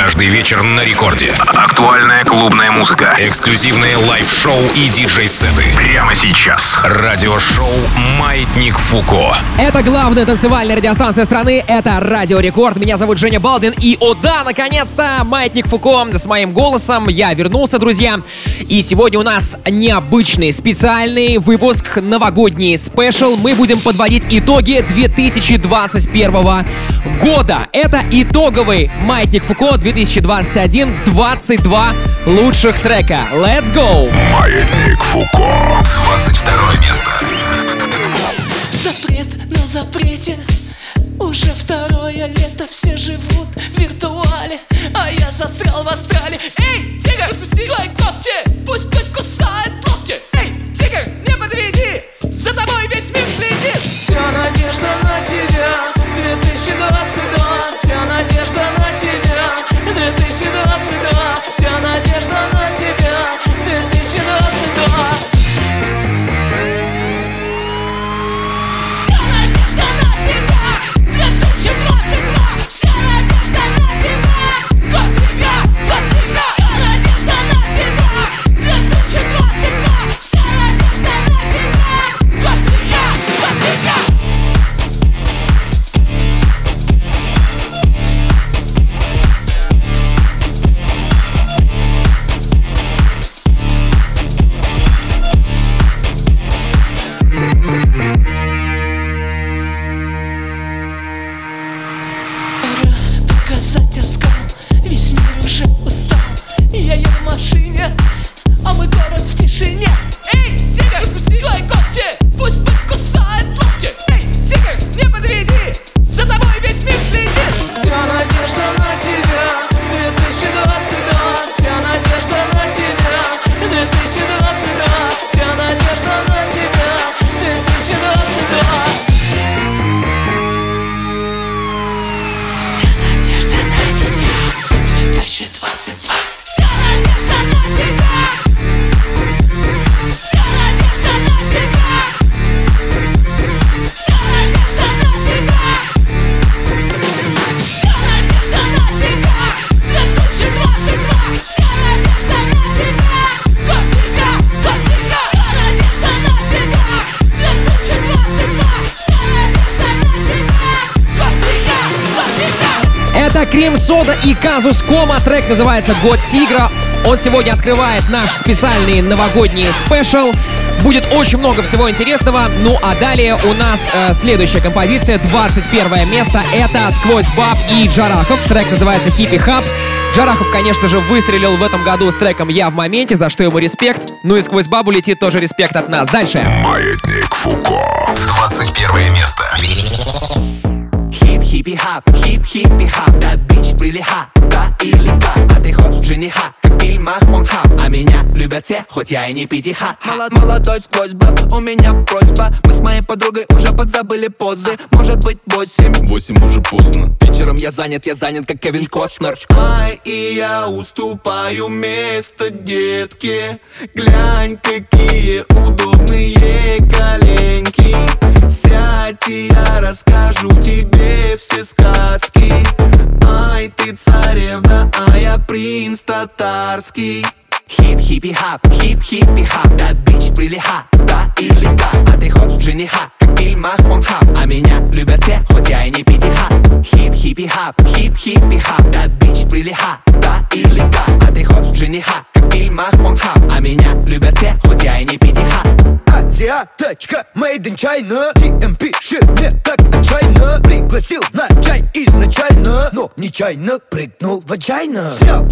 Каждый вечер на рекорде. Актуальная клубная музыка. Эксклюзивные live-шоу и диджей-сеты. Прямо сейчас. Радиошоу «Маятник Фуко». Это главная танцевальная радиостанция страны. Это Радио Рекорд. Меня зовут Женя Балдин. И, о да, наконец-то, «Маятник Фуко» с моим голосом. Я вернулся, друзья. И сегодня у нас необычный, специальный выпуск, новогодний special. Мы будем подводить итоги 2021 года. Это итоговый «Маятник Фуко» 2021 22 лучших трека. Let's go! «Маятник Фуко». 22 место. Запрет на запрете. Уже второе лето Все живут в виртуале. А я застрял в астрале. Эй, тигр, распусти свои когти. Пусть подкусает локти. Эй, тигр, не подведи. За тобой весь мир следит. Вся надежда на тебя. 2022 Сода и Казус Кома. Трек называется «Год Тигра». Он сегодня открывает наш специальный новогодний special. Будет очень много всего интересного. Ну а далее у нас э, следующая композиция, 21 место. Это «Sqwoz Bab» и Джарахов. Трек называется «Хип хиппи хап». Джарахов, конечно же, выстрелил в этом году с треком «Я в моменте», за что ему респект. Ну и «Sqwoz Bab у» летит тоже респект от нас. Дальше. «Маятник Фуко». 21 место. Хип хиппи хап, все, хоть я и не пятиха Молод, молодой Sqwoz Bab, у меня просьба. Мы с моей подругой уже подзабыли позы. Может быть восемь? Восемь уже поздно. Вечером я занят, я занят, как Кевин Костнер. Ай, и я уступаю место детке Глянь, какие удобные коленки. Сядь, и я расскажу тебе все сказки. Ай, ты царевна, а я принц татарский Хип хиппи хап, хип хиппи хап. That bitch really hot, да или как А ты хочешь жениха, как в фильмах Pornhub А меня любят все, хоть я и не пятиха Хип хиппи хап, хип хиппи хап. That bitch really hot, да или как А ты хочешь жениха, как в фильмах Pornhub А меня любят все, хоть я и не пятиха Азиаточка, made in China. DM пишет мне так отчаянно. Пригласил на чай изначально Но нечаянно прыгнул в отчаянно. Снял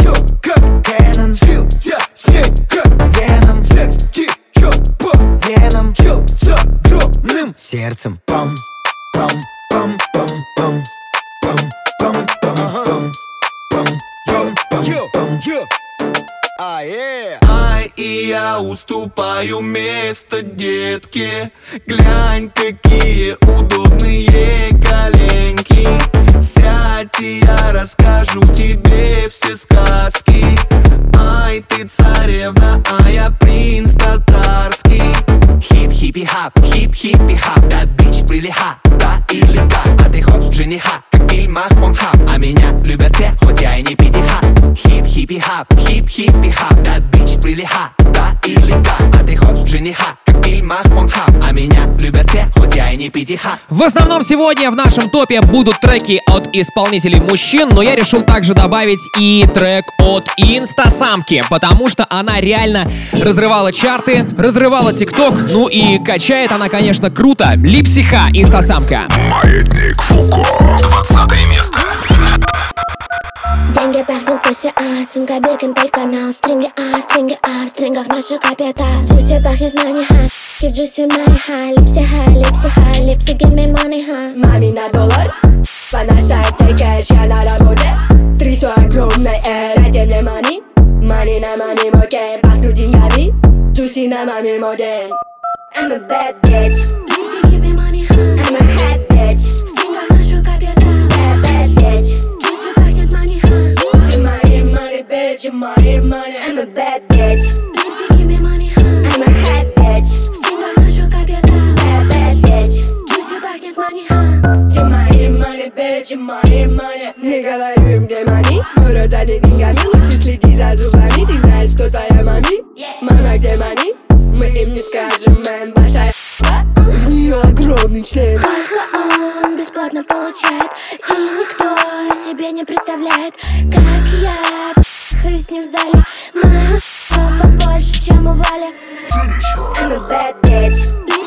ее как Кэнон Слил я с ней как Веном Секс течет по венам Чел с огромным сердцем Пам, пам, пам, пам, пам Пам, пам, пам, пам Пам, пам, пам, пам Ай, и я уступаю место детке Глянь, какие удобные коленки. Сядь, и я расскажу тебе все сказки. Ай, ты царевна, а я принц татарский. Хип хиппи хап, хип хиппи хап That bitch really hot, да или как А ты хочешь жениха, фильмах хап А меня любят все, хоть я и не пятиха Хип хиппи хап, хип хиппи хап That bitch really hot, да или да А ты хочешь жениха, в фильмах Pornhub А меня любят все, хоть я и не пятиха В основном сегодня в нашем топе будут треки от исполнителей мужчин, но я решил также добавить и трек от инстасамки, потому что она реально разрывала чарты, разрывала тикток, ну и качает она, конечно, круто. Липси ха, инстасамка. Маятник Фуко. 20 место. Деньги пахнут пусть а Сумка Биркин, канал Стринги а, стринги а В стрингах наши капитал Джуси пахнет мани ха И в джуси мани ха. Липси ха, липси ха Липси give me money ха. Мами на доллар Поносает ты кэш, я на работе. Трясу огромной эр Дайте мне мани. Мани на мани моде Пахну деньгами. Джуси на маме модель I'm a bad bitch. Lipsy give me money ха. I'm a hot money, bitch, money, money. I'm a bad bitch. Lipsy give me money ха I'm a hot bitch. В стрингах наши капитал Bad, bad bitch. Джуси пахнет мани ха Money, money, bitch, money, money. Не говорю им, где money? Рот забит деньгами Лучше следи за зубами Ты знаешь, кто твоя мами? Мама, где money? Мы им не скажем, мэн, большая В нее огромный член Только он бесплатно получает И никто себе не представляет Как я хаюсь с ним в зале. Моя побольше, чем у Вали. I'm a bad bitch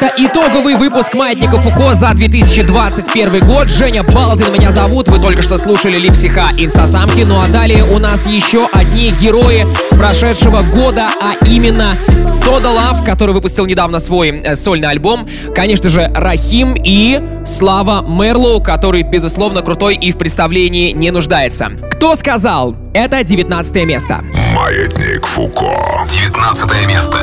Это итоговый выпуск Маятника Фуко за 2021 год. Женя Балдин меня зовут. Вы только что слушали Липсиха Инстасамки. Ну а далее у нас еще одни герои прошедшего года, а именно Сода Лав, который выпустил недавно свой э, сольный альбом. Конечно же, Рахим и Слава Мерлоу, который, безусловно, крутой и в представлении не нуждается. Кто сказал? Это 19 место. Маятник Фуко. 19 место.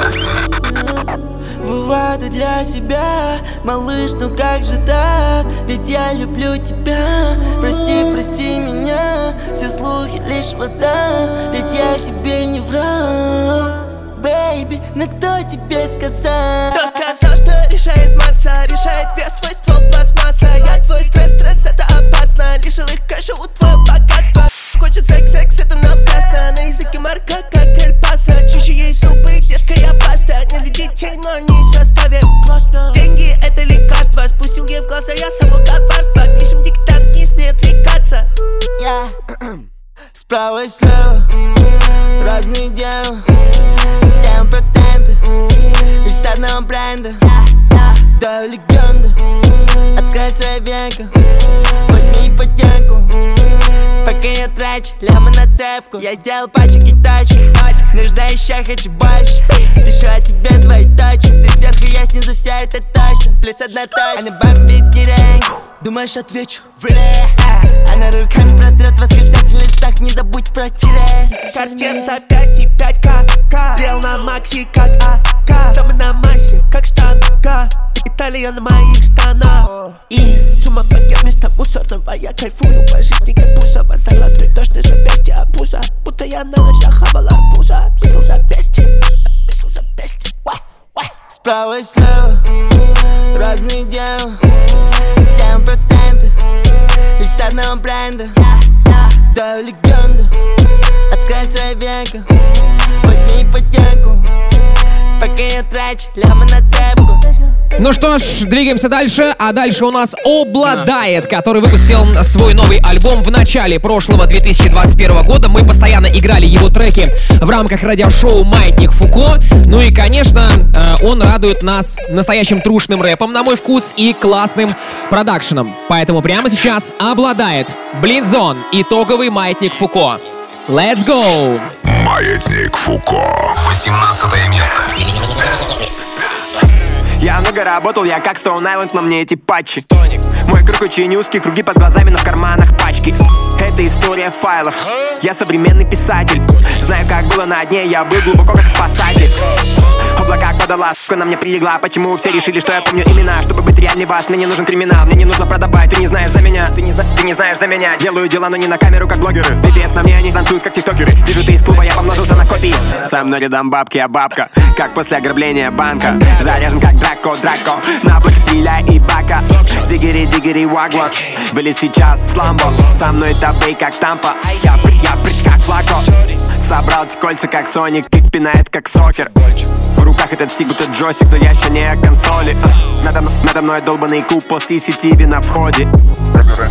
И для себя. Малыш, ну как же так? Ведь я люблю тебя. Прости, прости меня. Все слухи лишь вода. Ведь я тебе не врал Бэйби, но кто тебе сказал? Кто сказал, что решает масса? Решает вес твой ствол пластмасса. Я твой стресс, стресс это опасно. Лишил их кэша у твоего богатства Хочет секс, секс это напрасно. На языке марка, как Эль Чище ей зубы, детка, я паста. Не для детей, но не составе. Классно. Деньги это лекарство. Спустил ей в глаза, я само коварство. Пишем диктант, не смей отвлекаться. Я Справа и слева Разные дела. Сделаем проценты. Лишь с одного бренда Даю легенду Открой свои века Возьми ипотеку Пока я трачу лямы на цепку. Я сделал пачек и тачки. Нуждающая хочу больше. Пишу о тебе твои точки Ты сверху, я снизу, вся это точно Плюс одна точка Она бомбит деревню. Думаешь, отвечу? Really? Она руками протрет восклицательный знак Не забудь про тире Картин за 5 и 5к Стрел на макси, как АК Там на массе, как штанга Италия на моих штанах. И сумма пакет вместо мусорного Я кайфую по жизни, как Бузова Золотой дождь на запястье обуза Будто я на ночах хавал арбуза. Писал запястье, писал запястье. Справа и слева Разные дела Сделаем проценты Лишь с одного бренда Даю легенду Открой свои века Возьми ипотеку Пока я трачу лямы на цепку Ну что ж, двигаемся дальше. А дальше у нас Обладает, который выпустил свой новый альбом в начале прошлого 2021 года. Мы постоянно играли его треки в рамках радиошоу «Маятник Фуко». Ну и, конечно, э, он радует нас настоящим трушным рэпом, на мой вкус, и классным продакшеном. Поэтому прямо сейчас обладает Блинзон, итоговый «Маятник Фуко». Let's go! Маятник Фуко. 18 место. Я много работал, я как Стоун Айленд, но мне эти патчи. Мой круг очень узкий, круги под глазами, но в карманах пачки это история файлов Я современный писатель Знаю, как было на дне, я был глубоко как спасатель. Облака подала, сука, на мне прилегла. Почему все решили, что я помню имена? Чтобы быть реальней вас, мне не нужен криминал. Мне не нужно продавать, ты не знаешь за меня Ты не, ты не знаешь за меня. Делаю дела, но не на камеру, как блогеры. Пипец, на мне они танцуют, как тиктокеры. Вижу, ты из клуба, я помножился на копии. Со мной рядом бабки, а бабка Как после ограбления банка. Заряжен, как Драко, Драко На блоке стреляй и бака. Дигери, дигери, вагван Были сейчас с ламбо Со мной табей, как тампа. Я я прыг, как флако Собрал эти кольца, как Соник Кик пинает, как сокер. В руках этот стик, будто джойстик Но я еще не о консоли. Надо, надо мной долбанный купол CCTV на входе.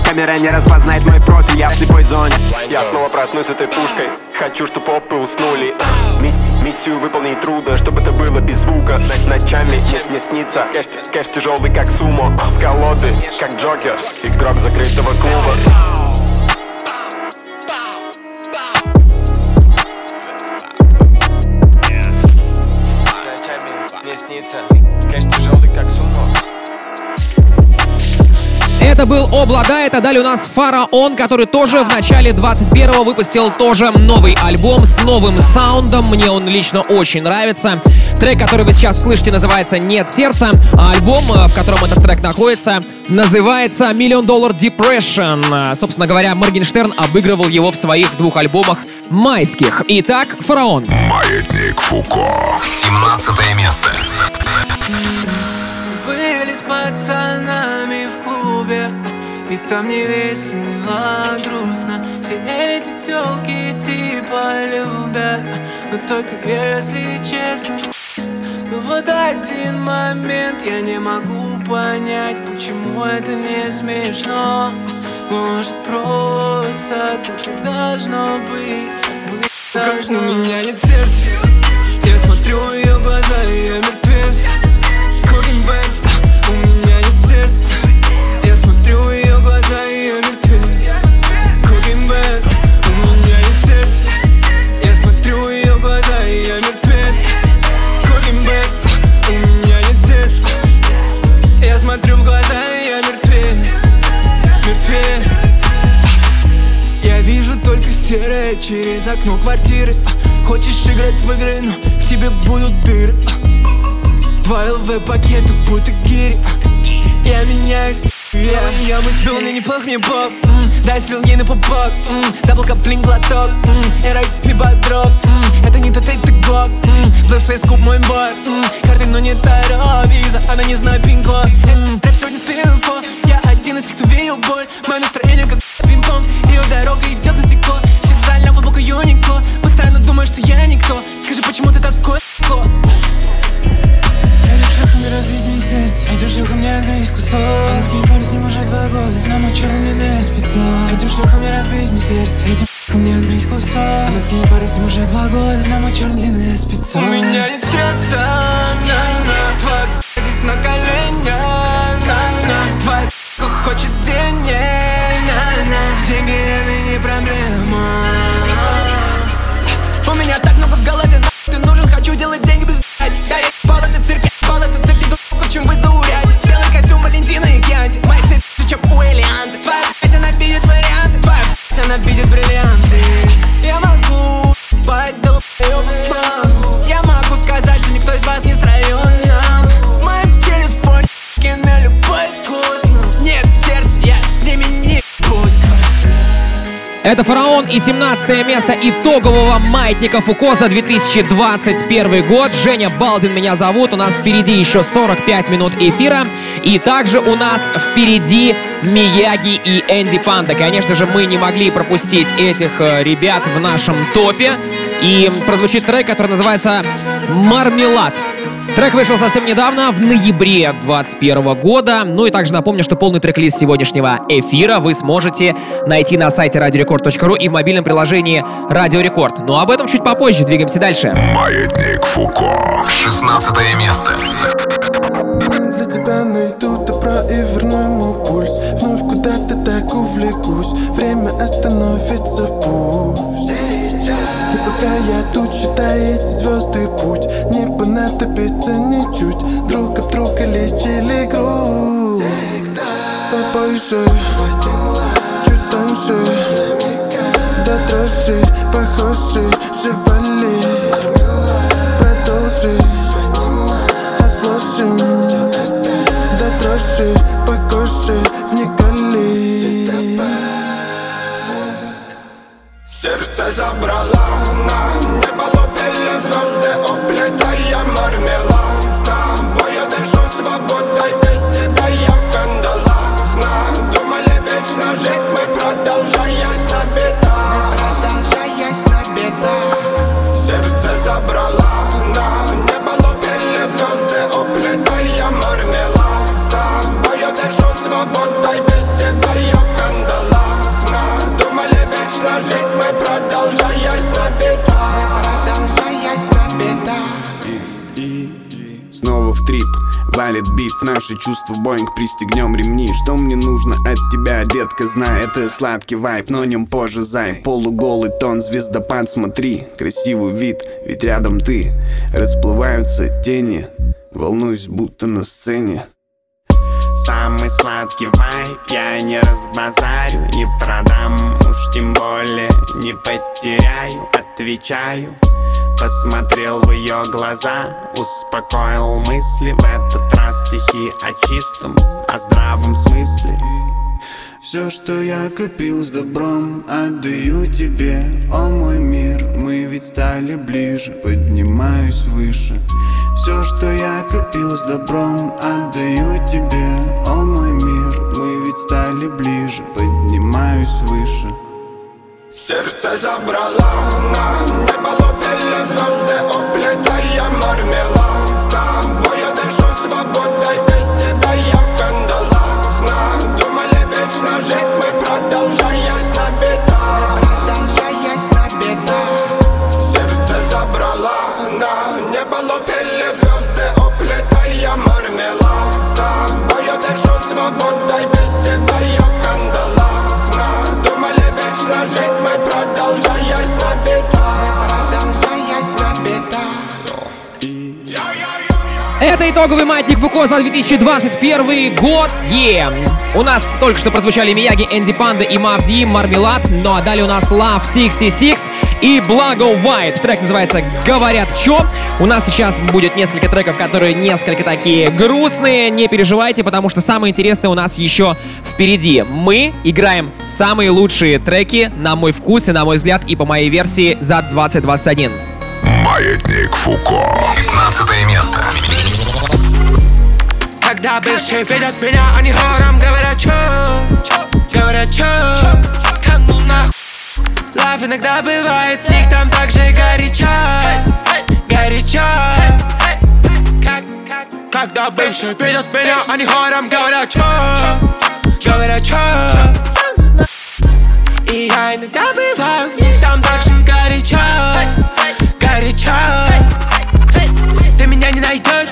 Камера не распознает мой профиль, я в слепой зоне. Я снова проснусь этой пушкой. Хочу, чтобы опы уснули. Мисс- Миссию выполнить трудно, чтобы это было без звука. Ночами мне, мне снится. Кэш, кэш тяжелый, как сумо. С колоды, как Джокер. Игрок закрытого клуба Мне снится Кэш тяжелый, как сумо Это был Облада, это далее у нас Фараон, который тоже в начале 21-го выпустил тоже новый альбом с новым саундом. Мне он лично очень нравится. Трек, который вы сейчас слышите, называется «Нет сердца», а альбом, э, в котором этот трек находится, называется «Миллион доллар Depression». Собственно говоря, Моргенштерн обыгрывал его в своих двух альбомах майских. Итак, Фараон. Маятник Фуко. 17 место. Были с пацанами в клубе И там не весело, грустно Все эти тёлки типа любят Но только если честно Но вот один момент я не могу понять Почему это не смешно. Может просто так и должно быть. Быть должно. У меня нет сердца Я смотрю ее глаза, и я мертвец серое через окно квартиры. А, Хочешь играть в игры, но в тебе будут дыры. А, Два ЛВ-пакета будто гири. А, Я меняюсь, я, я мыслю, мне неплох, мне поп м, Дай свел ей на пупок, м, дабл каплин глоток. М, Эра ми бодров, м, это не тот, это глок Блэкфейс куб мой бой, м, карты, но не таро Виза, она не знает пин-код м, Рэп сегодня с инфо Я один из тех, кто видел боль. Мое настроение как пинг-понг. Ее дорога идет Специально глубоко юнико Постоянно думаю, что я никто. Скажи, почему ты такой легко? Этим шлюхами разбить мне сердце. Этим шлюхам мне открыть кусок. Она с ней пару с ним уже два года. На мой черный длинный спецом Этим шлюхам мне разбить мне сердце. Этим шлюхам мне открыть кусок. Она с ней пару с ним уже два года. На мой черный длинный спецом У меня нет сердца, на-на Это Фараон и 17 место итогового маятника Фуко за 2021 год. Женя Балдин меня зовут. У нас впереди еще 45 минут эфира. И также у нас впереди Мияги и Энди Панда. Конечно же, мы не могли пропустить этих э, ребят в нашем топе. И прозвучит трек, который называется «Мармелад». Трек вышел совсем недавно, в ноябре 2021 года. Ну и также напомню, что полный трек-лист сегодняшнего эфира вы сможете найти на сайте radiorecord.ru и в мобильном приложении Радио Рекорд. Но об этом чуть попозже, двигаемся дальше. Маятник Фуко. 16 место. Продолжи, похожи, детка, знай Это сладкий вайп, но нем позже, зай Полуголый тон, звездопад, смотри Красивый вид, ведь рядом ты. Расплываются тени Волнуюсь, будто на сцене. Самый сладкий вайп я не разбазарю, не продам Уж тем более не потеряю, отвечаю. Посмотрел в ее глаза, успокоил мысли В этот раз стихи о чистом, о здравом смысле Все, что я копил с добром, отдаю тебе, о мой мир Мы ведь стали ближе, поднимаюсь выше. Все, что я копил с добром, отдаю тебе, о мой мир Мы ведь стали ближе, поднимаюсь выше. Сердце забрала на небо лупили звезды Уплетая мармелад Это итоговый маятник Фуко за 2021 год. Е! У нас только что прозвучали Мияги, Энди Панда и Мавди, Мармелад. Ну а далее у нас Love 66 и Благо White. Трек называется «Говорят чё». У нас сейчас будет несколько треков, которые несколько такие грустные. Не переживайте, потому что самое интересное у нас еще впереди. Мы играем самые лучшие треки, на мой вкус и на мой взгляд, и по моей версии за 2021. Маятник Фуко. 15 место. Когда бывшие видят меня, они хором говорят чё Говорят чё Канул нахуй Лав иногда бывает, них там так же горячо Горячо Когда бывшие видят меня, они хором говорят чё Говорят чё И я иногда бываю, них там так же горячо Горячо Ты меня не найдешь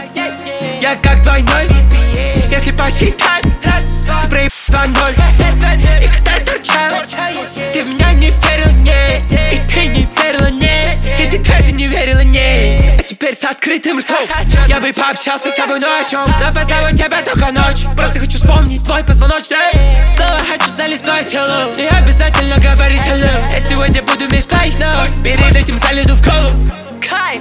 Я как двойной Если посчитать Ты проеб 2-0 И когда торчал Ты в меня не верила, не И ты не верила, не И ты тоже не верила, не. А теперь с открытым ртом Я бы пообщался с тобой, но о? Но позову тебя только ночь Просто хочу вспомнить твой позвоночник. Снова хочу залезть в тело И обязательно говорить hello Я сегодня буду мечтать, но Перед этим залезу в колу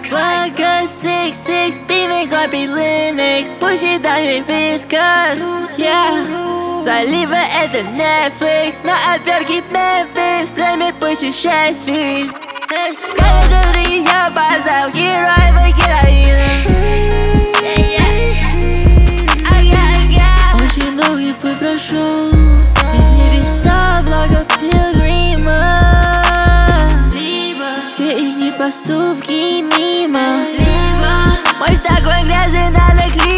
Благо 6-6, пивен копит Linux. Пусть и дальше вискас, yeah Заливы это Netflix На отвертке Memphis. Время путешествий Каждый друзья поставил героев Очень долгий путь прошел Из небеса благо пилгрима Либо Все их поступки мимо. Либо Мой такой грязный надо клизма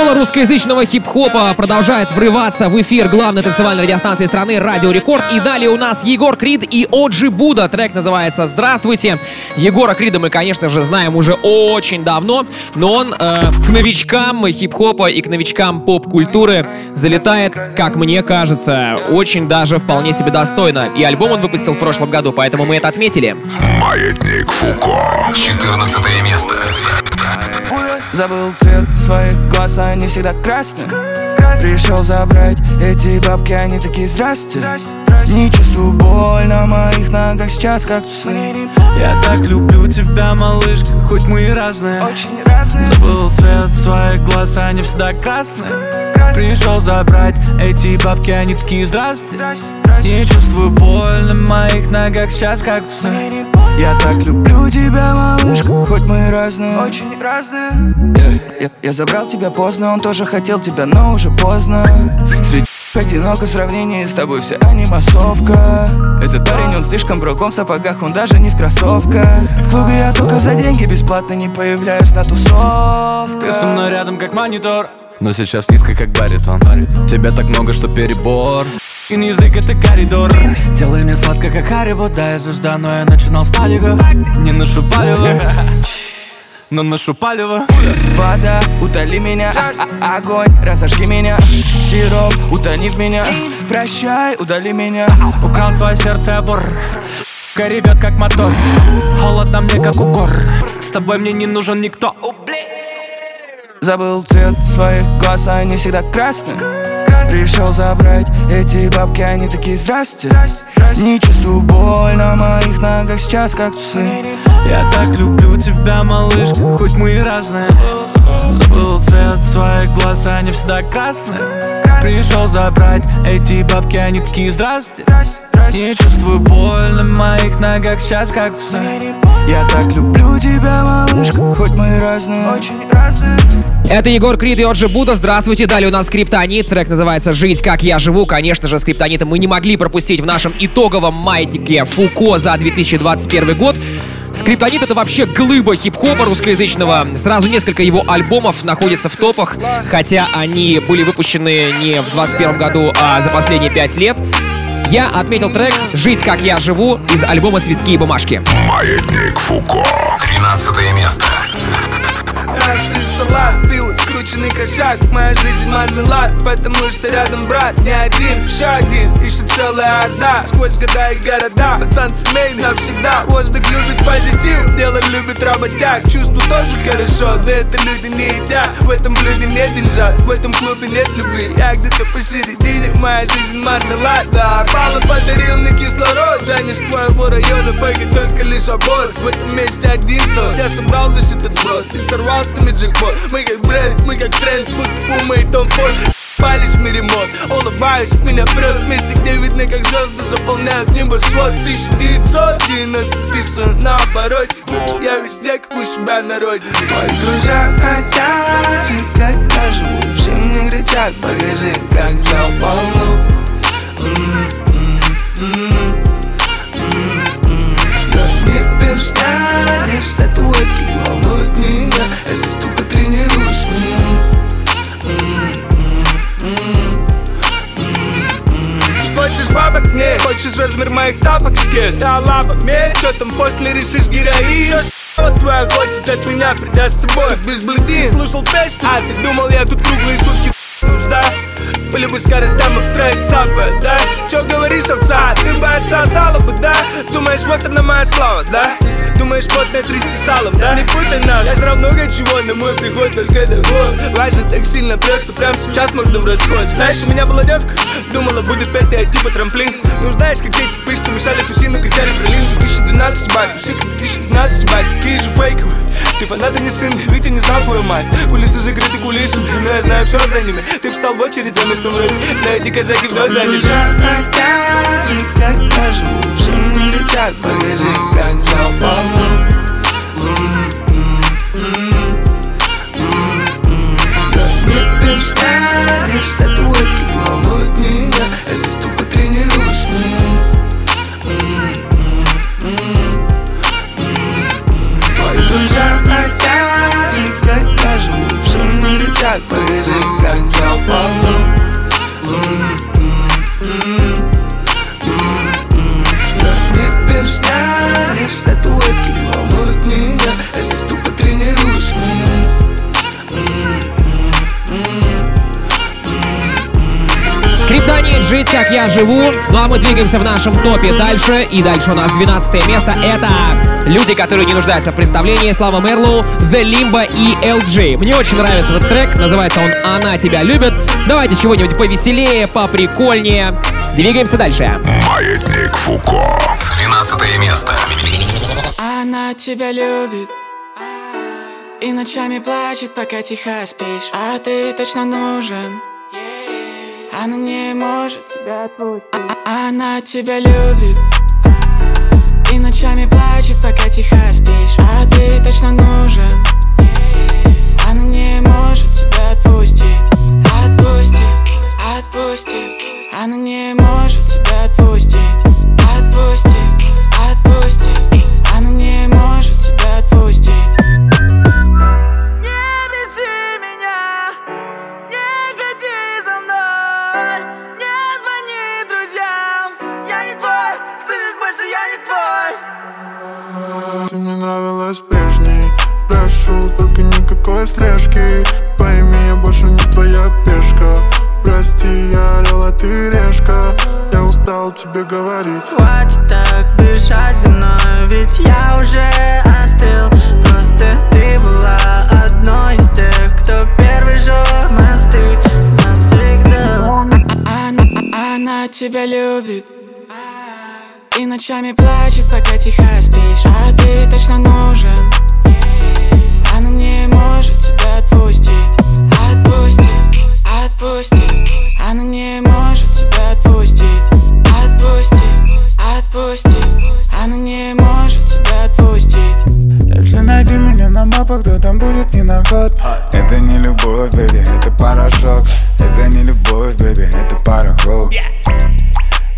Школа русскоязычного хип-хопа продолжает врываться в эфир главной танцевальной радиостанции страны Радио Рекорд. И далее у нас Егор Крид и Оджи Буда. Трек называется «Здравствуйте». Егора Крида мы, конечно же, знаем уже очень давно, но он э, к новичкам хип-хопа и к новичкам поп-культуры залетает, как мне кажется, очень даже вполне себе достойно. И альбом он выпустил в прошлом году, поэтому мы это отметили. Маятник Фуко. 14 место. Забыл цвет своих глаз, они всегда красные Пришел забрать эти бабки, они такие здрасте Не чувствую боль на моих ногах сейчас как тусы Я так люблю тебя, малышка, хоть мы и разные. Очень разные. Забыл цвет своих глаз, они всегда красные. Пришел забрать эти бабки, они такие здрасте Не чувствую боль на моих ногах сейчас как тусы Я так люблю тебя, малышка, хоть мы и разные. Очень разные. Я, я, я забрал тебя поздно, он тоже хотел тебя, но уже поздно. Среди одиноко в сравнении с тобой вся они массовка Этот парень, он слишком броком в сапогах, он даже не в кроссовках. В клубе я только за деньги бесплатно не появляюсь на тусовках. Ты со мной рядом как монитор. Но сейчас низко, как баритон. Тебя так много, что перебор И язык это коридор. Делай мне сладко, как Харибо Да, я звезда, но я начинал с палева Не ношу палево но ношу палево Вода, утоли меня, а -а огонь, разожги меня. Сироп, утони в меня, прощай, удали меня. Украл твое сердце, вор Ребят, как мотор. Холодно мне, как укор. С тобой мне не нужен никто. Забыл цвет своих глаз, они всегда красные Пришел забрать эти бабки, они такие здрасте Не чувствую боль на моих ногах сейчас как тусы Я так люблю тебя, малышка, хоть мы и разные. Забыл цвет своих глаз, они всегда красные. Пришел забрать эти бабки, они такие здрасте Не чувствую боль на моих ногах сейчас как тусы Я так люблю тебя, малышка, хоть мы разные Очень разные Это Егор Крид и Оджи Буда. Здравствуйте. Далее у нас Скриптонит. Трек называется «Жить, как я живу». Конечно же, Скриптонита мы не могли пропустить в нашем итоговом маятнике Фуко за 2021 год. Скриптонит это вообще глыба хип-хопа русскоязычного. Сразу несколько его альбомов находятся в топах, хотя они были выпущены не в 21 году, а за последние пять лет. Я отметил трек «Жить, как я живу» из альбома «Свистки и бумажки». Маятник Фуко. 13 место. Скрученный косяк. Моя жизнь мармелад, потому что рядом брат. Не один, шаг один, ищет целая орда. Сквозь года и города, пацан семейный навсегда. Воздух любит позитив, дело любит работяг. Чувство тоже хорошо, да это люди не едят. В этом блюде нет деньжат, в этом клубе нет любви. Я где-то посередине, моя жизнь мармелад. Да, Пала подарил мне кислород. Жанни твоего района погиб только лишь обор В этом месте один сон, я собрал весь этот сброд И сорвал с нами джекпот. Мы как бренд, мы как тренд, будто Пума и Том Форд Палишь в мире мод, улыбаюсь, меня прет Вместе, где видно, как звезды заполняют небосвод 1990 писано на обороте. Я везде, как у себя на родине. Твои друзья хотят жить, как я живу Всем мне кричат, покажи, как взял полну Но не перестанешь статуэтки не волнуют меня Я здесь тренируюсь Хочешь бабок? Нет Хочешь размер моих тапок? Скет Да лапок? Нет Что там после решишь героин? Чё вот твоя хочет от меня придя с тобой Без бледин Слушал песню А ты думал я тут круглые сутки нужда По любым скоростям устроить цапы, да? Чё говоришь, овца? Ты бы отсосала бы, да? Думаешь, вот она моя слава, да? Думаешь, потное трясти салом, да? Не путай нас Я знал много чего, но мой приход только доход Важно так сильно прет, что прямо сейчас можно в расход Знаешь, у меня была девка, думала, будет петь, я типа трамплин Ну знаешь, как эти пышки мешали тусину, кричали про лин 2012, бать, как 2012, бать Какие же фейковые ты фанат, а не сын, ведь ты не знал твою мать. Кулисы закрыты кулисами, но я знаю все за ними. Ты встал в очередь за местом вроде На эти казаки все заняли как я живу Всем не кричат, покажи, как взял полну out my loop. Скриптонит «Жить, как я живу». Ну а мы двигаемся в нашем топе дальше. И дальше у нас 12 место. Это люди, которые не нуждаются в представлении. Слава Мерлоу, The Limbo и LG. Мне очень нравится этот трек. Называется он «Она тебя любит». Давайте чего-нибудь повеселее, поприкольнее. Двигаемся дальше. Маятник Фуко. 12 место. Она тебя любит И ночами плачет, пока тихо спишь А ты точно нужен Она не может тебя отпустить. А- Она тебя любит. И ночами плачет, пока тихо спишь. А ты точно нужен. Она не может тебя отпустить. Отпустить, отпустить. Она не может тебя отпустить. Отпустить, мне нравилась прежней. Прошу, только никакой слежки. Пойми, я больше не твоя пешка. Прости, я орел, а ты решка. Я устал тебе говорить. Хватит так дышать за мной Ведь я уже остыл. Просто ты была одной из тех Кто первый жег мосты Навсегда. Она, она тебя любит ночами плачет, пока тихо спишь. А ты точно нужен. Она не может тебя отпустить. Отпустить, отпустить. Она не может тебя отпустить. Отпустить, отпустить. Она не может тебя отпустить. Если найди меня на мапах, то там будет не наход. Это не любовь, бэби, это порошок. Это не любовь, бэби, это пароход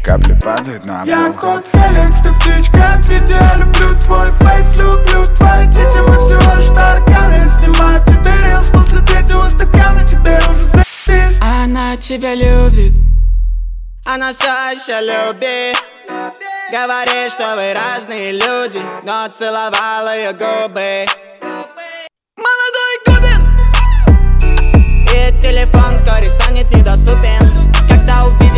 Капли падают на пол Я кот Феликс, ты птичка Ответь, я люблю твой фейс, люблю твои дети. Мы всего лишь тараканы. Снимаю тебе рилс после третьего стакана. Тебе уже заебись. Она тебя любит. Она все еще любит. Говорит, что вы разные люди Но целовал ее губы. Молодой Губин! И телефон вскоре станет недоступен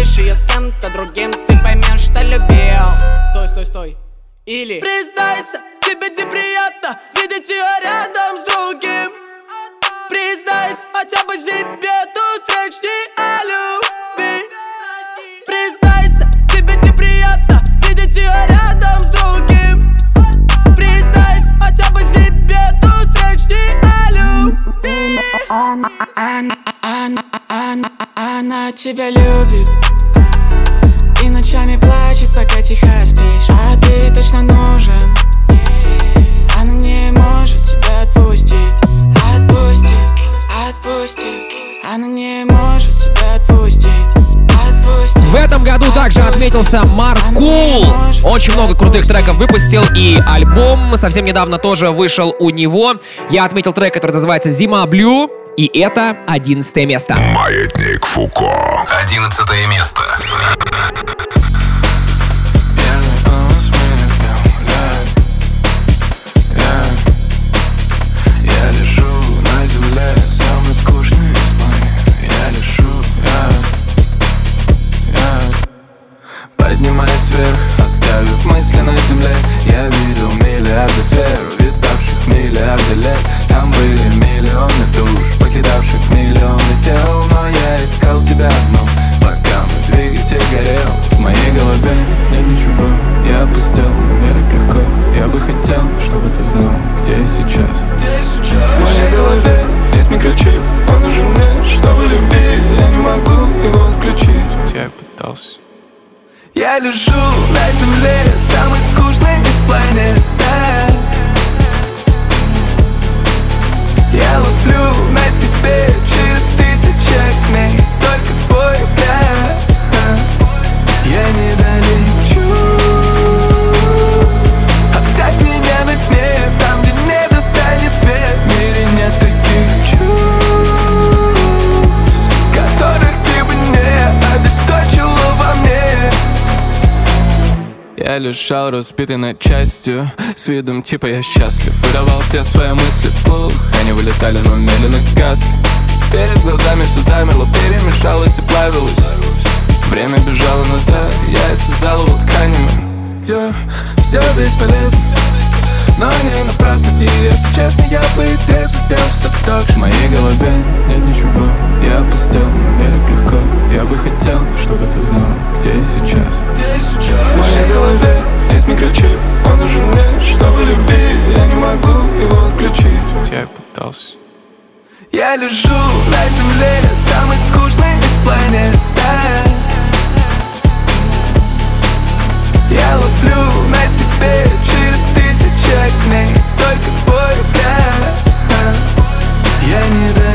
Увидишь ее с кем-то другим Ты поймешь, что любил. Стой, стой, стой. Или Признайся, тебе неприятно Видеть ее рядом с другим. Признайся хотя бы себе Тут речь не о любви. Признайся, тебе неприятно Видеть ее рядом с другим. Признайся хотя бы себе Тут речь не о любви она тебя любит. И ночами плачет, пока тихо спишь. А ты точно нужен. Она не может тебя отпустить. Отпустить, отпустить. Она не может тебя отпустить. Отпустить В этом году также отметился Маркул. Очень много крутых треков выпустил, и альбом совсем недавно тоже вышел у него. Я отметил трек, который называется «Зима Блю», и это 11 место. Маятник Фуко. 11 место. Лежу я лежал разбитый на частью С видом типа я счастлив. Выдавал все свои мысли вслух Они вылетали, но медленно гасли. Перед глазами все замерло Перемешалось и плавилось. Время бежало назад, я связал его тканями. Я все бесполезно но не напрасно И если честно, я бы дальше сделал все так. В моей голове нет ничего Я опустел, но мне так легко. Я бы хотел, чтобы ты знал, где я сейчас. В моей голове есть микрочип Он нужен мне, чтобы любить. Я не могу его отключить. Я пытался. Я лежу на земле Самый скучный из планет. Я ловлю на себе тысячи огней Только твой взгляд. Я не долечу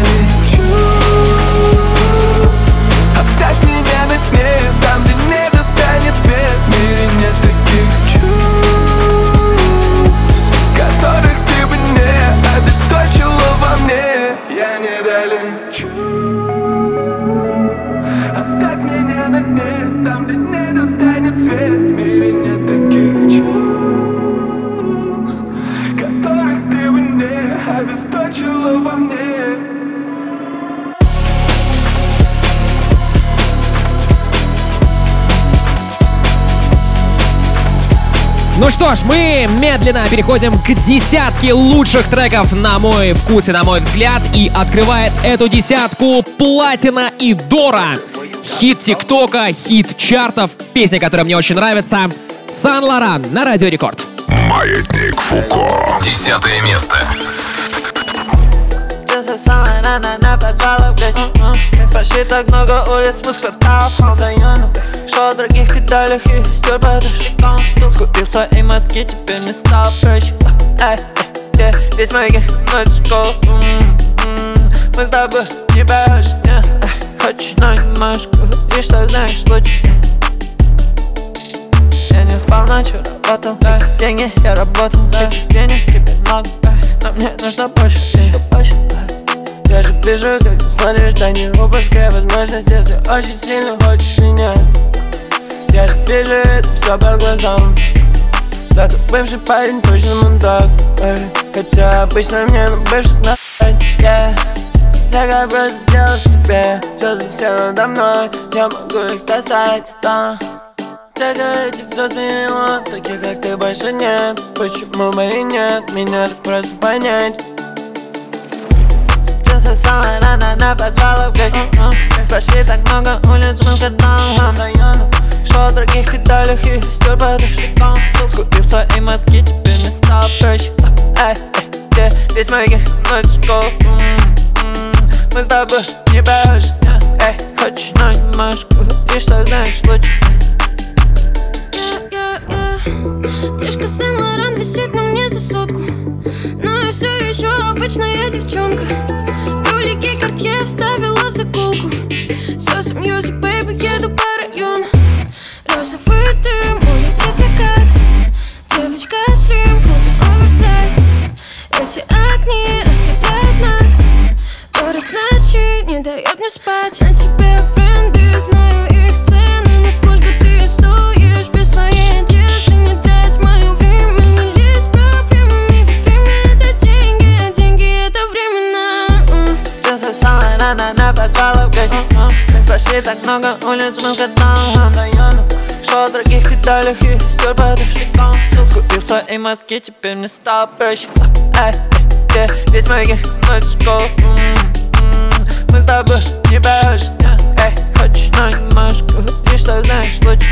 Ну что ж, мы медленно переходим к десятке лучших треков на мой вкус и на мой взгляд. И открывает эту десятку Платина и Дора. Хит ТикТока, хит чартов, песня, которая мне очень нравится. Сан Лоран на Радио Рекорд. Маятник Фуко. Десятое место. Так много улиц, мы с кварталов в других педалях и стер подушком Скупил свои мозги, теперь мне стало проще Эй, эй, весь мой гех мной школу. Мы с тобой не похожи Хочешь, но не можешь. Говорить, что знаешь лучше. Я не спал ночью, работал. Деньги я работал, этих денег теперь много. Но мне нужно больше, еще больше. я же вижу, как ты смотришь, да не упускай возможность Если очень сильно хочешь меня Я вижу это все по глазам. Да, ты бывший парень, точно мудак эй. Хотя обычно мне на бывших нахуй yeah. Я как просто делать тебе Звезды все надо мной Я могу их достать, да Тега этих звезд миллион Таких как ты больше нет. Почему бы и нет? Меня так просто понять Засосала рана, она позвала в гости. Прошли так много улиц, мы районах Шел в других педалях и стер подушком Скупил свои мозги, теперь мне стало проще Эй, эй, весь мой в школу. Мы с тобой не похожи. Эй, хочешь, но не можешь говорить, что знаешь лучше? Тишка Сен-Лоран висит на мне за сотку. Но я все еще обычная девчонка Брюлики Cartier вставила в заколку. Sosa Muzik, baby, еду по району. Розовый дым, улетит закат Девочка slim, ходит оверсайз Эти огни ослепляют нас. Город ночи не дает мне спать. На тебе бренды, знаю так много улиц, мы районе Шел в других педалях и стер подушком Скупил свои мозги, теперь мне стало проще Эй, эй, весь мой гех в школу Мы с тобой не похожи Эй, хочешь, но не можешь говорить, что знаешь лучше.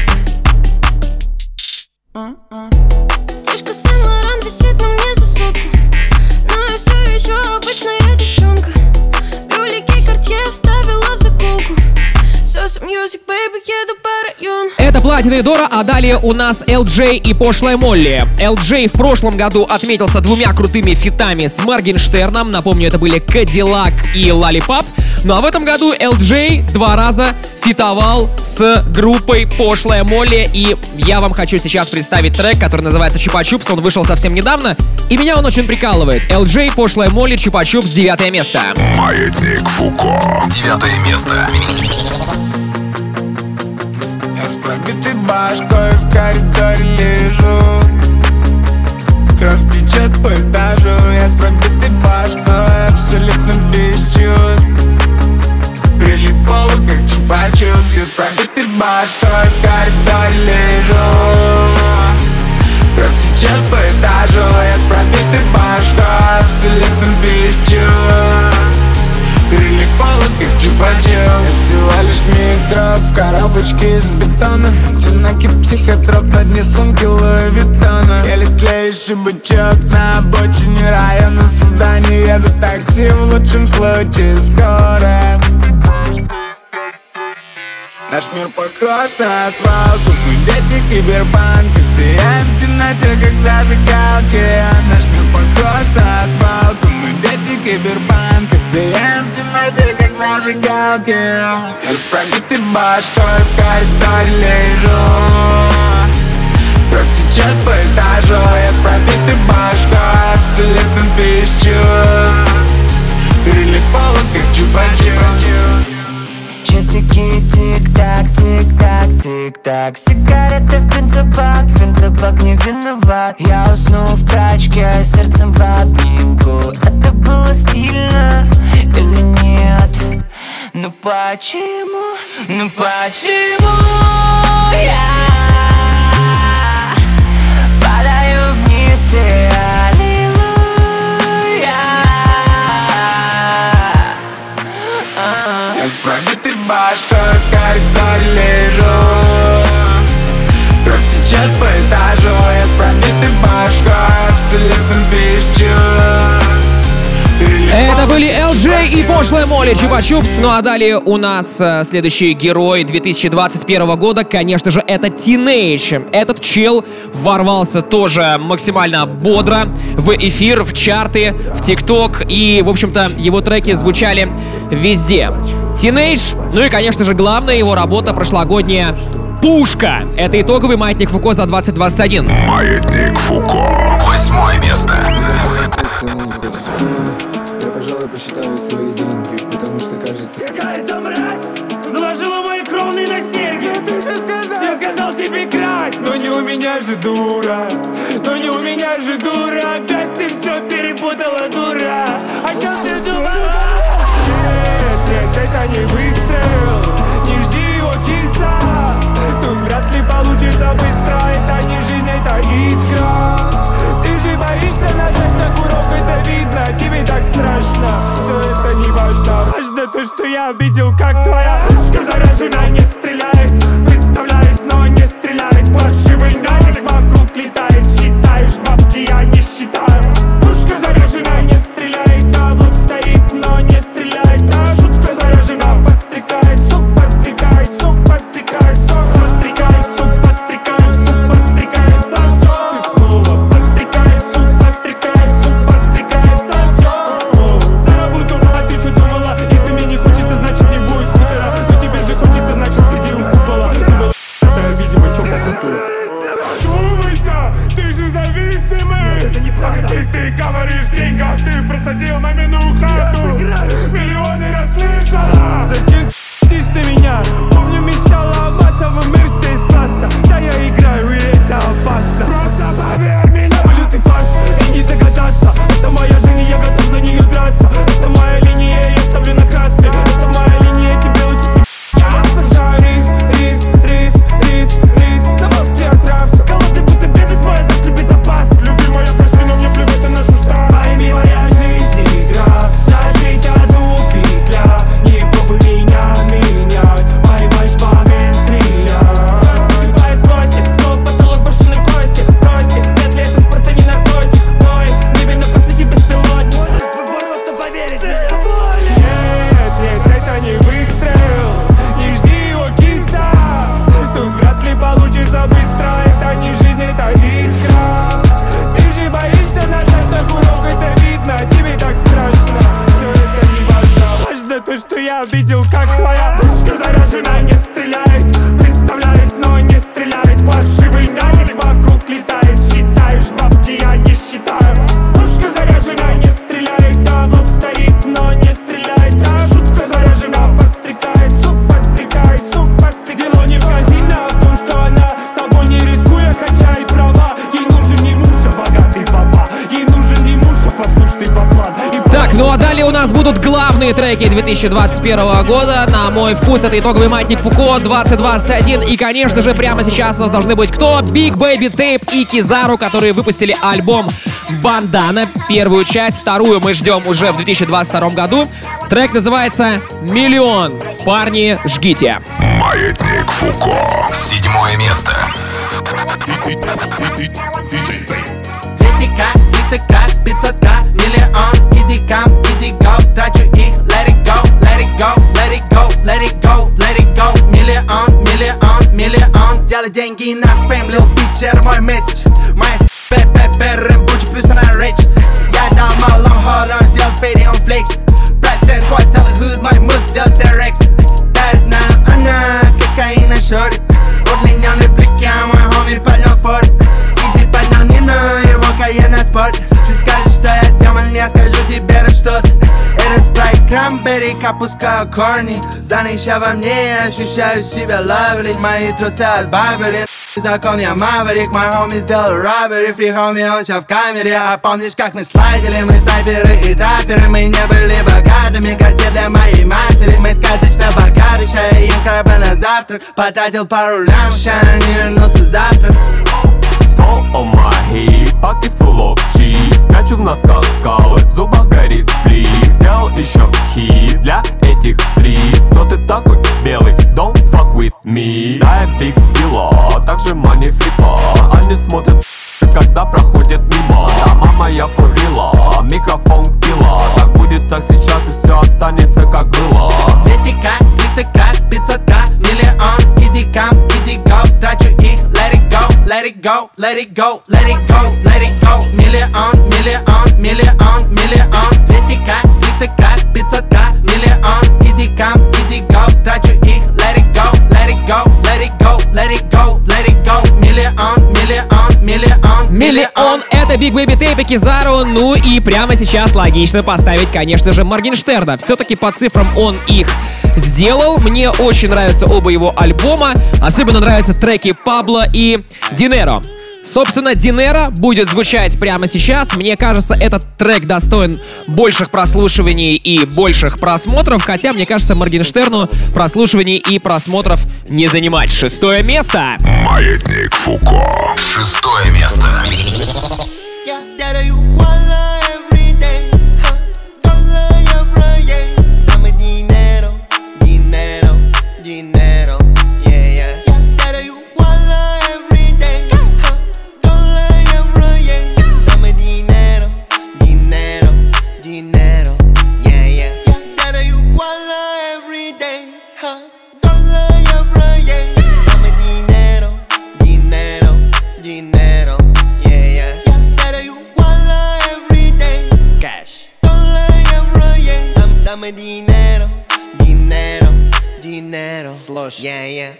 Тишка Сен-Лоран висит на мне за Но я все еще обычная девчонка. Брюлики Картье вставила Это Платина Дора, а далее у нас LJ и Пошлая Молли. LJ в прошлом году отметился двумя крутыми фитами с Моргенштерном. Напомню, это были Кадиллак и Лалипап. Ну а в этом году LJ два раза фитовал с группой Пошлая Молли. И я вам хочу сейчас представить трек, который называется Чупа Чупс. Он вышел совсем недавно. И меня он очень прикалывает. LJ, Пошлая Молли, Чупа Чупс, девятое место. Маятник Фуко. Девятое место. С пробитой башкой в коридоре лежу. Кровь течет по этажу Я с пробитой башкой абсолютно без чувств. Прилипала как чупа-чупс с пробитой башкой в коридоре лежу. Кровь течет по этажу Я с пробитой башкой Абсолютно без чувств чупа Я всего лишь микроф в коробочке из бетона. Одинокий психотроп на дне сумки Луи Виттона Еле тлеющий бычок на обочине района Сюда не еду такси в лучшем случае скоро. Наш мир похож на свалку. Мы дети киберпанка Сияем в темноте, как зажигалки. Наш мир похож на свалку Мы дети киберпанка Сияем в темноте, как зажигалки с пробитой башкой в коридоре лежу. Кровь течет по этажу Я с пробитой башкой Абсолютно без чувств. Прилипала, как чупа-чупс Часики тик-так, тик-так, тик-так. Сигареты в бензобак, бензобак не виноват. Я уснул в прачке, сердцем в обнимку. Это было стильно или нет? Ну почему, ну почему я падаю вниз и аллилуйя? Я с пробитой башкой коридоре лежу Кровь течет по этажу Я с пробитой башкой Абсолютно без чувств были LJ и пошлая Молли Чупа Чупс. Ну а далее у нас э, следующий герой 2021 года, конечно же, это Teenage. Этот чел ворвался тоже максимально бодро в эфир, в чарты, в ТикТок. И, в общем-то, его треки звучали везде. Teenage, ну и, конечно же, главная его работа прошлогодняя Пушка. Это итоговый маятник Фуко за 2021. Маятник Фуко. Восьмое место. Я, пожалуй, посчитаю свои деньги, потому что кажется... Какая там мразь заложила мои кровные на серьги Ты же сказал. Я сказал тебе красть Но не у меня же дура Но не у меня же дура Опять ты все перепутала, дура страшно Все это не важно. Важно то, что я видел, как твоя пушка заражена Не стреляет, треки 2021 года. На мой вкус это итоговый маятник Фуко 2021. И, конечно же, прямо сейчас у нас должны быть кто? Big Baby Tape и Кизару, которые выпустили альбом Бандана. Первую часть, вторую мы ждем уже в 2022 году. Трек называется «Миллион». Парни, жгите. Маятник Фуко. Седьмое место. Миллион Делай деньги на фейм, лил бичер, мой месседж опускаю корни Занища во мне, ощущаю себя лаври Мои трусы от Барбери Закон я маврик, мой хоми сделал роббери Фри хоми, он ща в камере. А помнишь, как мы слайдили, мы снайперы и трапперы Мы не были богатыми, карте для моей матери. Мы сказочно богаты, ща ем краба на завтрак. Потратил пару лям, ща не вернулся завтра. Стол on my hip, паки full of Скачу в носках скалы, в зубах горит сплив. Сделал еще хит для этих стриц. Но ты такой белый, don't fuck with me. Да, я big дела, также money фрипа. Они смотрят когда проходит мимо. Да, мама, я фурила, микрофон пила. Так будет так сейчас и все останется как было. 200к, 300к, 500к, миллион Easy come, easy go, трачу let it go, let it go, let it go, let it go. Million, million, million, million. Fifty k, fifty k, istika, pizza da, milyon. Easy come, easy go, try to eat, let it go, let it go, let it go, let it go, let it go. Million. Миллион, это Big Baby Tape и Кизару. Ну и прямо сейчас логично поставить, конечно же, Моргенштерна. Все-таки по цифрам он их сделал. Мне очень нравятся оба его альбома. Особенно нравятся треки Пабло и Динеро. Собственно, Динера будет звучать прямо сейчас. Мне кажется, этот трек достоин больших прослушиваний и больших просмотров, хотя, мне кажется, Моргенштерну прослушиваний и просмотров не занимать. Шестое место. Маятник Фуко. Шестое место. Dinero,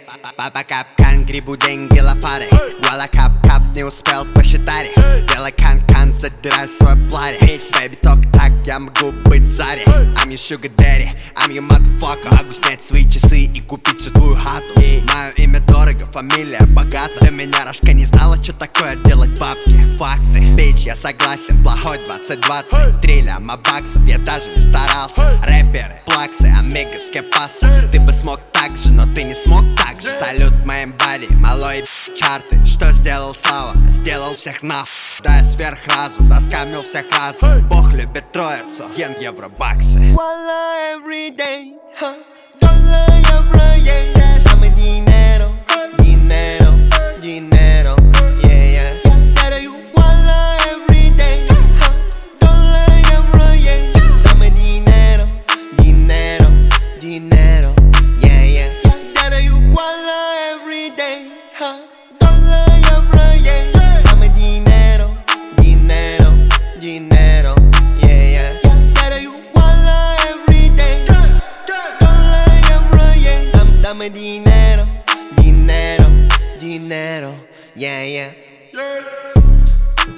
Baba got Грибу деньги лопатой Вуаля кап-кап, не успел посчитать. Их кан-кан, задирай свой платье Бэби, только так я могу быть Зари I'm your sugar daddy, I'm your motherfucker. Могу снять свои часы и купить всю твою хату. Мое имя дорого, фамилия богата. До меня рожка не знала, что такое делать бабки. Факты, бич, я согласен, плохой 2020 Три ляма баксов, я даже не старался. Рэперы, плаксы, амигос, кепаса Ты бы смог так же, но ты не смог так же. Салют моим бади, малой чарты. Что сделал Слава? Сделал всех нахуй Да я сверхразум, заскамил всех разом. Бог любит троицу, ем евробаксы. Voila every day, huh? Dollar, euro, yeah Dame dinero, dinero, Dame, dinero, dinero, dinero, yeah, yeah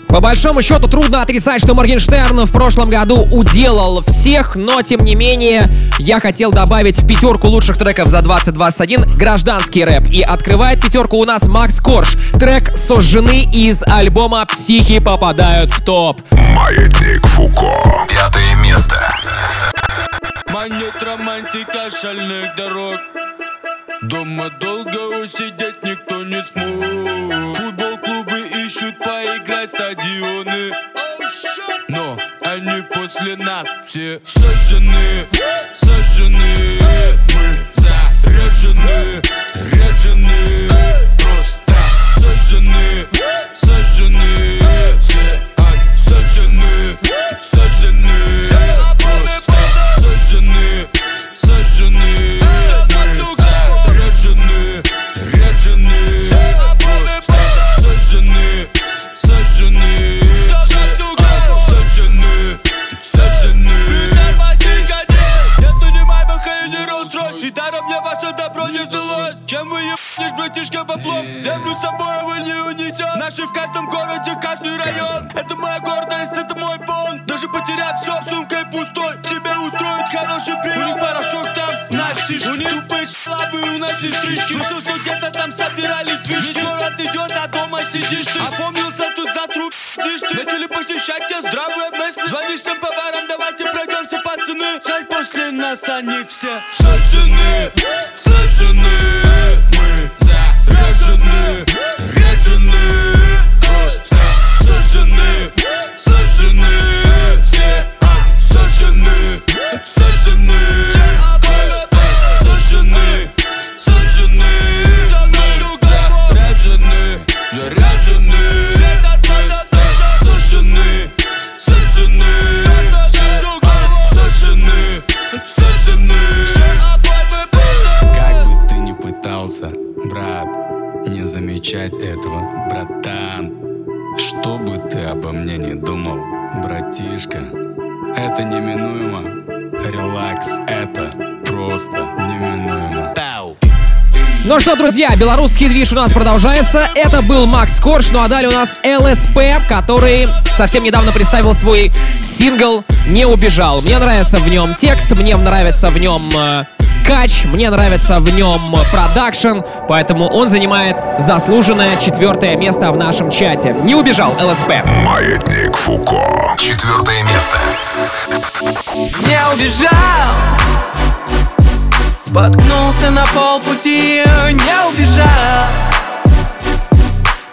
По большому счету трудно отрицать, что Моргенштерн в прошлом году уделал всех, но тем не менее я хотел добавить в пятерку лучших треков за 2021 гражданский рэп. И открывает пятерку у нас Макс Корж. Трек «Сожжены» из альбома «Психи» попадают в топ. Маятник Фуко. Пятое место. Манит романтика шальных дорог Дома долго усидеть никто не смог. Футбол клубы ищут поиграть стадионы. Но они после нас все сожжены. Сожжены. Мы заряжены. Ряжены. Просто сожжены. Сожжены. Все сожжены Сожжены ебнешь, братишка, баблом Землю с собой вы не унесет Наши в каждом городе, каждый район. Это моя гордость, это мой пон Даже потеряв все, сумкой пустой Тебе устроит хороший прием У них порошок там, носишь. У них тупые слабые, у нас сестрички Слышал, что где-то там собирались движки Весь город идет, а дома сидишь ты. Опомнился тут за труп ты. Начали посещать тебя здравые мысли. Звонишь всем по барам, давайте пройдемся, пацаны. Жаль, после нас они все сожжены. Сожжены это неминуемо. Релакс, это просто неминуемо. Ну что, друзья, белорусский движ у нас продолжается. Это был Макс Корж, ну а далее у нас ЛСП, который совсем недавно представил свой сингл «Не убежал». Мне нравится в нем текст, мне нравится в нем э, кач, мне нравится в нем продакшн, поэтому он занимает заслуженное четвертое место в нашем чарте. Не убежал ЛСП. Маятник Фуко. Четвертое место. Не убежал Споткнулся на полпути, не убежал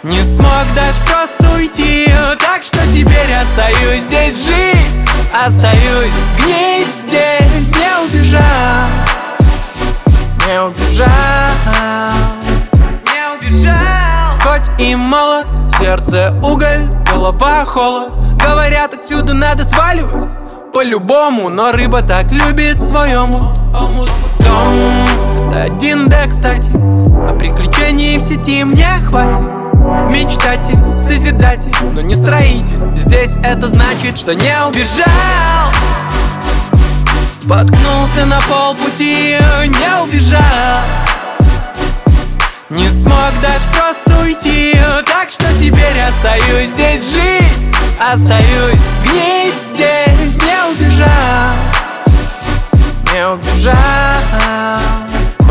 Не смог даже просто уйти Так что теперь остаюсь здесь жить Остаюсь гнить здесь, не убежал Не убежал. Не убежал. Хоть и молод, сердце уголь, голова холод. Говорят, отсюда надо сваливать. По-любому, но рыба так любит своему. Дом, это один да, кстати. А приключений в сети мне хватит. Мечтатель, созидатель, но не строитель. Здесь это значит, что не убежал Споткнулся на полпути, не убежал. Не смог даже просто уйти Так что теперь остаюсь здесь жить. Остаюсь гнить здесь, не убежал. Не убежал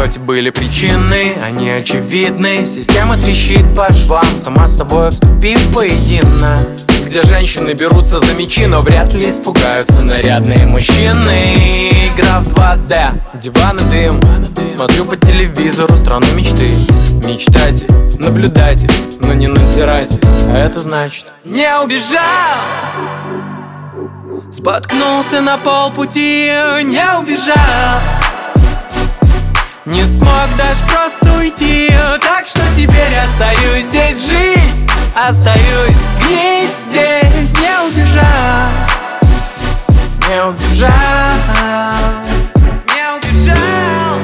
Хоть были причины, они очевидны. Система трещит по швам, сама с собой вступив в поединок. Где женщины берутся за мечи, но вряд ли испугаются нарядные мужчины. Игра в 2D, диван и дым. Смотрю по телевизору страну мечты. Мечтатель, наблюдатель, но не надзиратель А это значит Не убежал. Споткнулся на полпути, не убежал Не смог даже просто уйти Так что теперь остаюсь здесь жить. Остаюсь гнить здесь, не убежал Не убежал Не убежал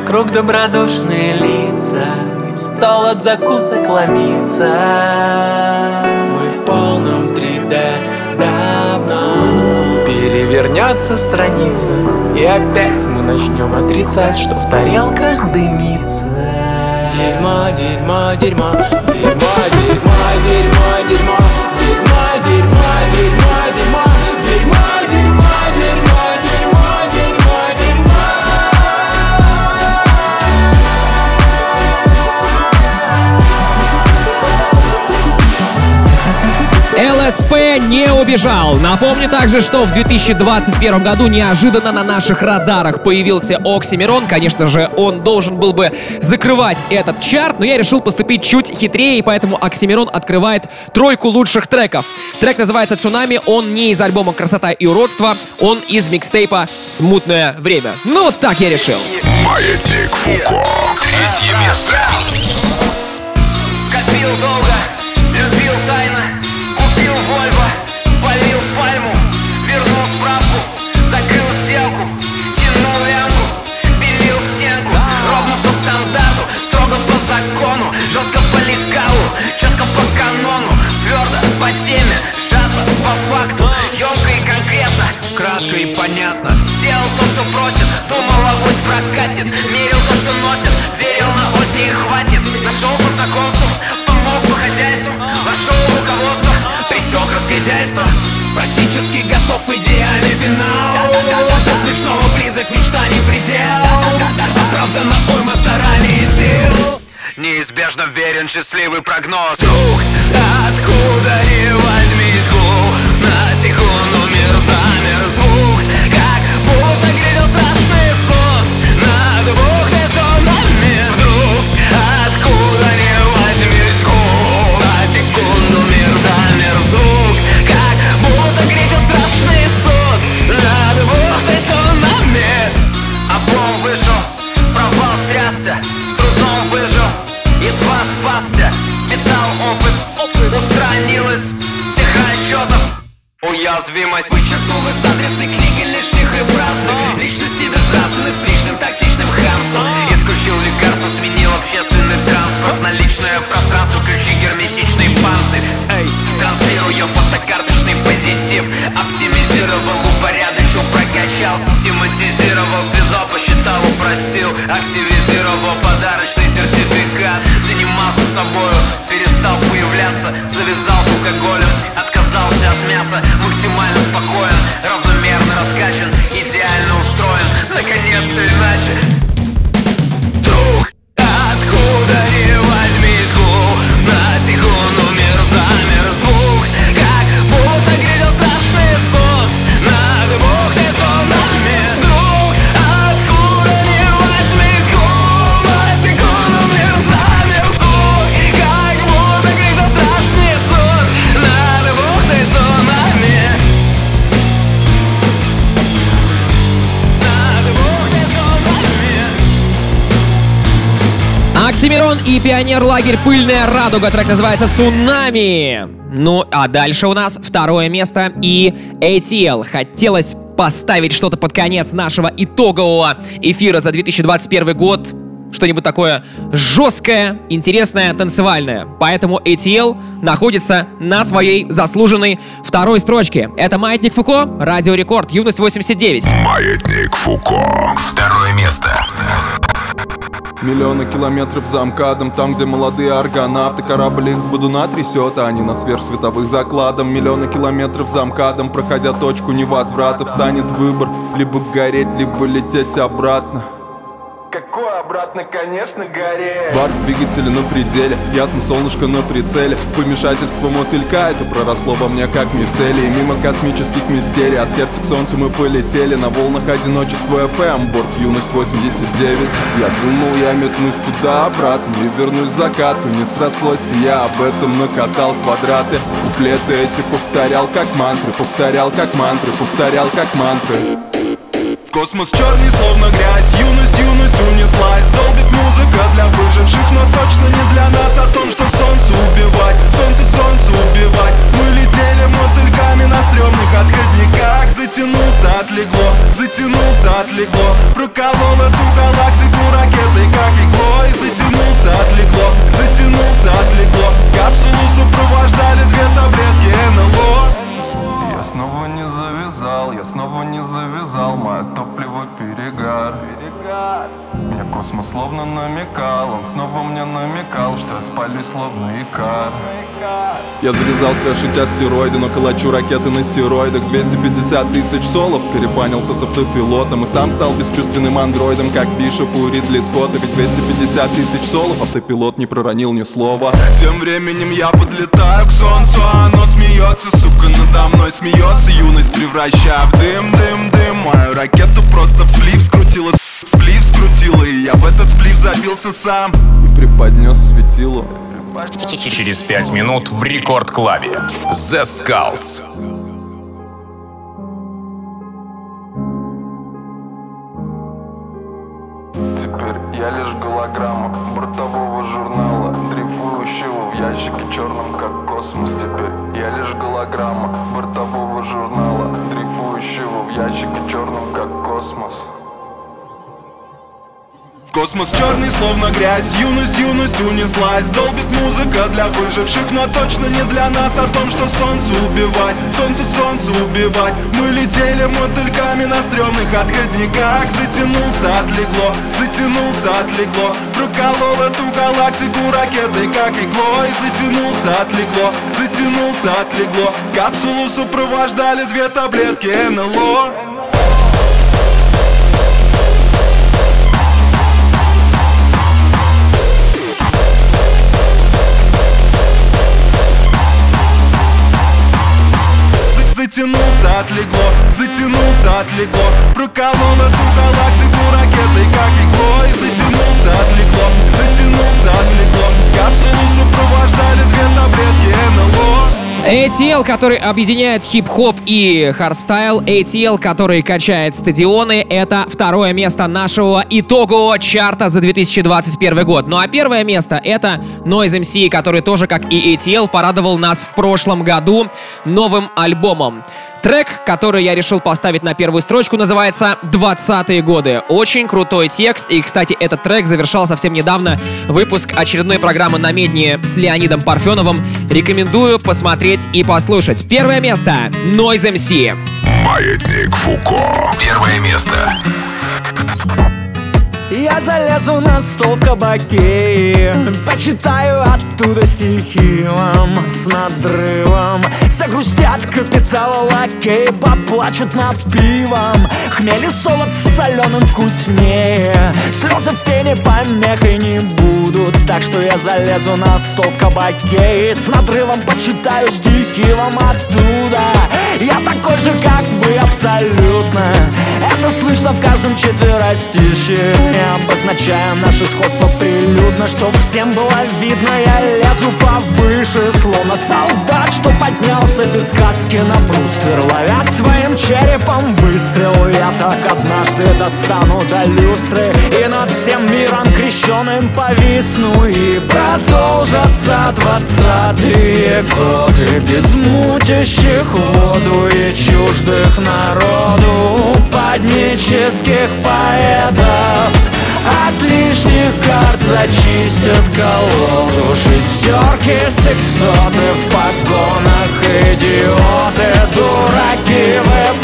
Вокруг добродушные лица стол от закусок ломится. Мы в полном 3D давно. Перевернется страница И опять мы начнем отрицать Что в тарелках дымится. Дерьмо, дерьмо, дерьмо Дерьмо, дерьмо, дерьмо, дерьмо ЛСП не убежал. Напомню также, что в 2021 году неожиданно на наших радарах появился Оксимирон. Конечно же, он должен был бы закрывать этот чарт, но я решил поступить чуть хитрее, и поэтому Оксимирон открывает тройку лучших треков. Трек называется «Цунами», он не из альбома «Красота и уродство», он из микстейпа «Смутное время». Ну вот так я решил. Маятник Фуко. Третье место. Копил долго, прогноз Оксимирон и Пионер лагерь «Пыльная радуга». Трек называется «Цунами». Ну, а дальше у нас второе место и ATL. Хотелось поставить что-то под конец нашего итогового эфира за 2021 год. Что-нибудь такое жесткое, интересное, танцевальное. Поэтому ATL находится на своей заслуженной второй строчке. Это Маятник Фуко, Радио Рекорд, Юность 89. Маятник Фуко. Второе место. Миллионы километров за МКАДом Там, где молодые аргонавты Корабль их с Будуна трясет, а они на сверхсветовых закладом Миллионы километров за МКАДом Проходя точку невозврата Встанет выбор, либо гореть, либо лететь обратно Какой обратно, конечно, гореть Бар двигателя на пределе, ясно солнышко на прицеле. Помешательство мотылька, это проросло во мне как мицелий. Мимо космических мистерий, от сердца к солнцу мы полетели. На волнах одиночества FM, борт юность 89 Я думал, я метнусь туда-обратно и вернусь к закату Не срослось, и я об этом накатал квадраты. Куплеты эти повторял как мантры, повторял как мантры, повторял как мантры Космос черный, словно грязь. Юность, юность унеслась. Долбит музыка для выживших Но точно не для нас. О том, что солнце убивать Солнце, солнце убивать. Мы летели мотыльками на стрёмных отходниках. Затянулся, отлегло Затянулся, отлегло. Проколол эту галактику ракетой, как иглой. Затянулся, отлегло Затянулся, отлегло. Капсулу завязал Мое топливо космос словно намекал, он снова мне намекал Распалю словно икар Я завязал крошить астероиды, но калачу ракеты на стероидах. 250 тысяч солов, скарифанился с автопилотом. И сам стал бесчувственным андроидом, как Бишоп у Ридли Скотта. Ведь 250 тысяч солов, автопилот не проронил ни слова. Тем временем я подлетаю к солнцу, а оно смеется Сука, надо мной смеется, юность превращая в дым, дым, дым. Мою ракету просто в сплив скрутила, скрутила И я в этот сплив забился сам. И преподнес светилу Через пять минут в рекорд-клабе. The Skulls. Теперь я лишь голограмма бортового журнала Дрейфующего в ящике черном, как космос. Теперь я лишь голограмма бортового журнала Дрейфующего в ящике черном, как космос Космос черный, словно грязь. Юность, юность унеслась. Долбит музыка для выживших Но точно не для нас. О том, что солнце убивать Солнце, солнце убивать. Мы летели мотыльками на стрёмных отходниках. Затянулся, отлегло Затянулся, отлегло. Проколол эту галактику ракетой, как иглой. Затянулся, отлегло Затянулся, отлегло. Капсулу сопровождали две таблетки НЛО отлегло, затянулся, отлегло. Проколол эту галактику ракетой, как иглой Затянулся, отлегло, затянулся, отлегло. Капсулу сопровождали две таблетки НЛО. ATL, который объединяет хип-хоп и хардстайл, ATL, который качает стадионы, это второе место нашего итогового чарта за 2021 год. Ну а первое место это Noize MC, который тоже, как и ATL, порадовал нас в прошлом году новым альбомом. Трек, который я решил поставить на первую строчку, называется «20-е годы». Очень крутой текст, и, кстати, этот трек завершал совсем недавно выпуск очередной программы на Медне с Леонидом Парфеновым. Рекомендую посмотреть и послушать. Первое место — Noise MC. Маятник Фуко. Первое место. Я залезу на стол в кабаке Почитаю оттуда стихи вам с надрывом. Загрустят капитала лакей Поплачут над пивом. Хмель и солод с соленым вкуснее Слезы в пене помехой не будут. Так что я залезу на стол в кабаке с надрывом почитаю стихи вам оттуда. Я такой же, как вы, абсолютно. Это слышно в каждом четверостище обозначая наше сходство. Прилюдно Чтоб всем было видно, я лезу повыше Словно солдат, что поднялся без каски на бруствер. Ловя своим черепом выстрел Я так однажды достану до люстры. И над всем миром крещеным повисну. И продолжатся двадцатые годы. Без мутящих воду и чуждых народу. Паднических поэтов от лишних карт зачистят колоду Шестерки, сексоты в погонах Идиоты, дураки в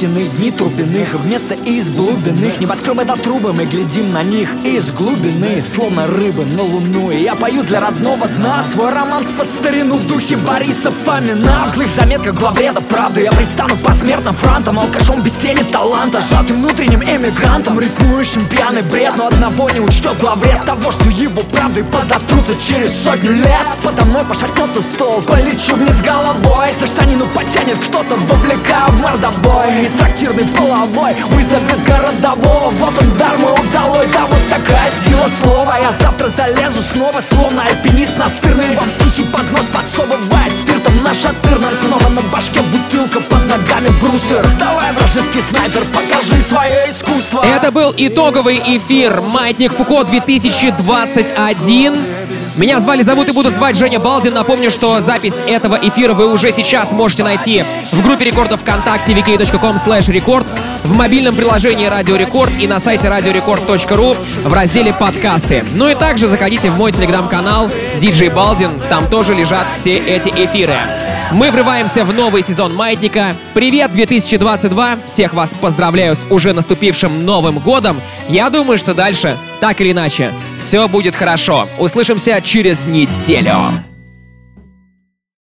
Сочтены дни трубяных Вместо из глубинных Небоскребы до трубы Мы глядим на них из глубины Словно рыбы на луну. И я пою для родного дна Свой романс под старину В духе Бориса Фомина. В злых заметках главреда правды Я предстану посмертным фронтом Алкашом без тени таланта Жалким внутренним эмигрантом Рифмующим пьяный бред. Но одного не учтет главред Того, что его правдой подотрутся через сотню лет. Подо мной пошатнется стол Полечу вниз головой За штанину потянет кто-то Вовлекая в мордобой Трактирный половой. Вызовет городового Вот он дар мой удалой. Да вот такая сила слова. Я завтра залезу снова Словно альпинист настырный. Вам стихи под нос подсовывая Спиртом нашатырным Снова на башке бутылка Под ногами брустер. Давай, вражеский снайпер, покажи свое искусство. Это был итоговый эфир «Маятник Фуко 2021». Меня звали, зовут и будут звать Женя Балдин. Напомню, что запись этого эфира вы уже сейчас можете найти в группе рекордов ВКонтакте vk.com slash record, в мобильном приложении Радио Рекорд и на сайте radiorecord.ru в разделе подкасты. Ну и также заходите в мой телеграм-канал DJ Балдин, там тоже лежат все эти эфиры. Мы врываемся в новый сезон Маятника. Привет, 2022! Всех вас поздравляю с уже наступившим Новым Годом. Я думаю, что дальше, так или иначе, все будет хорошо. Услышимся через неделю.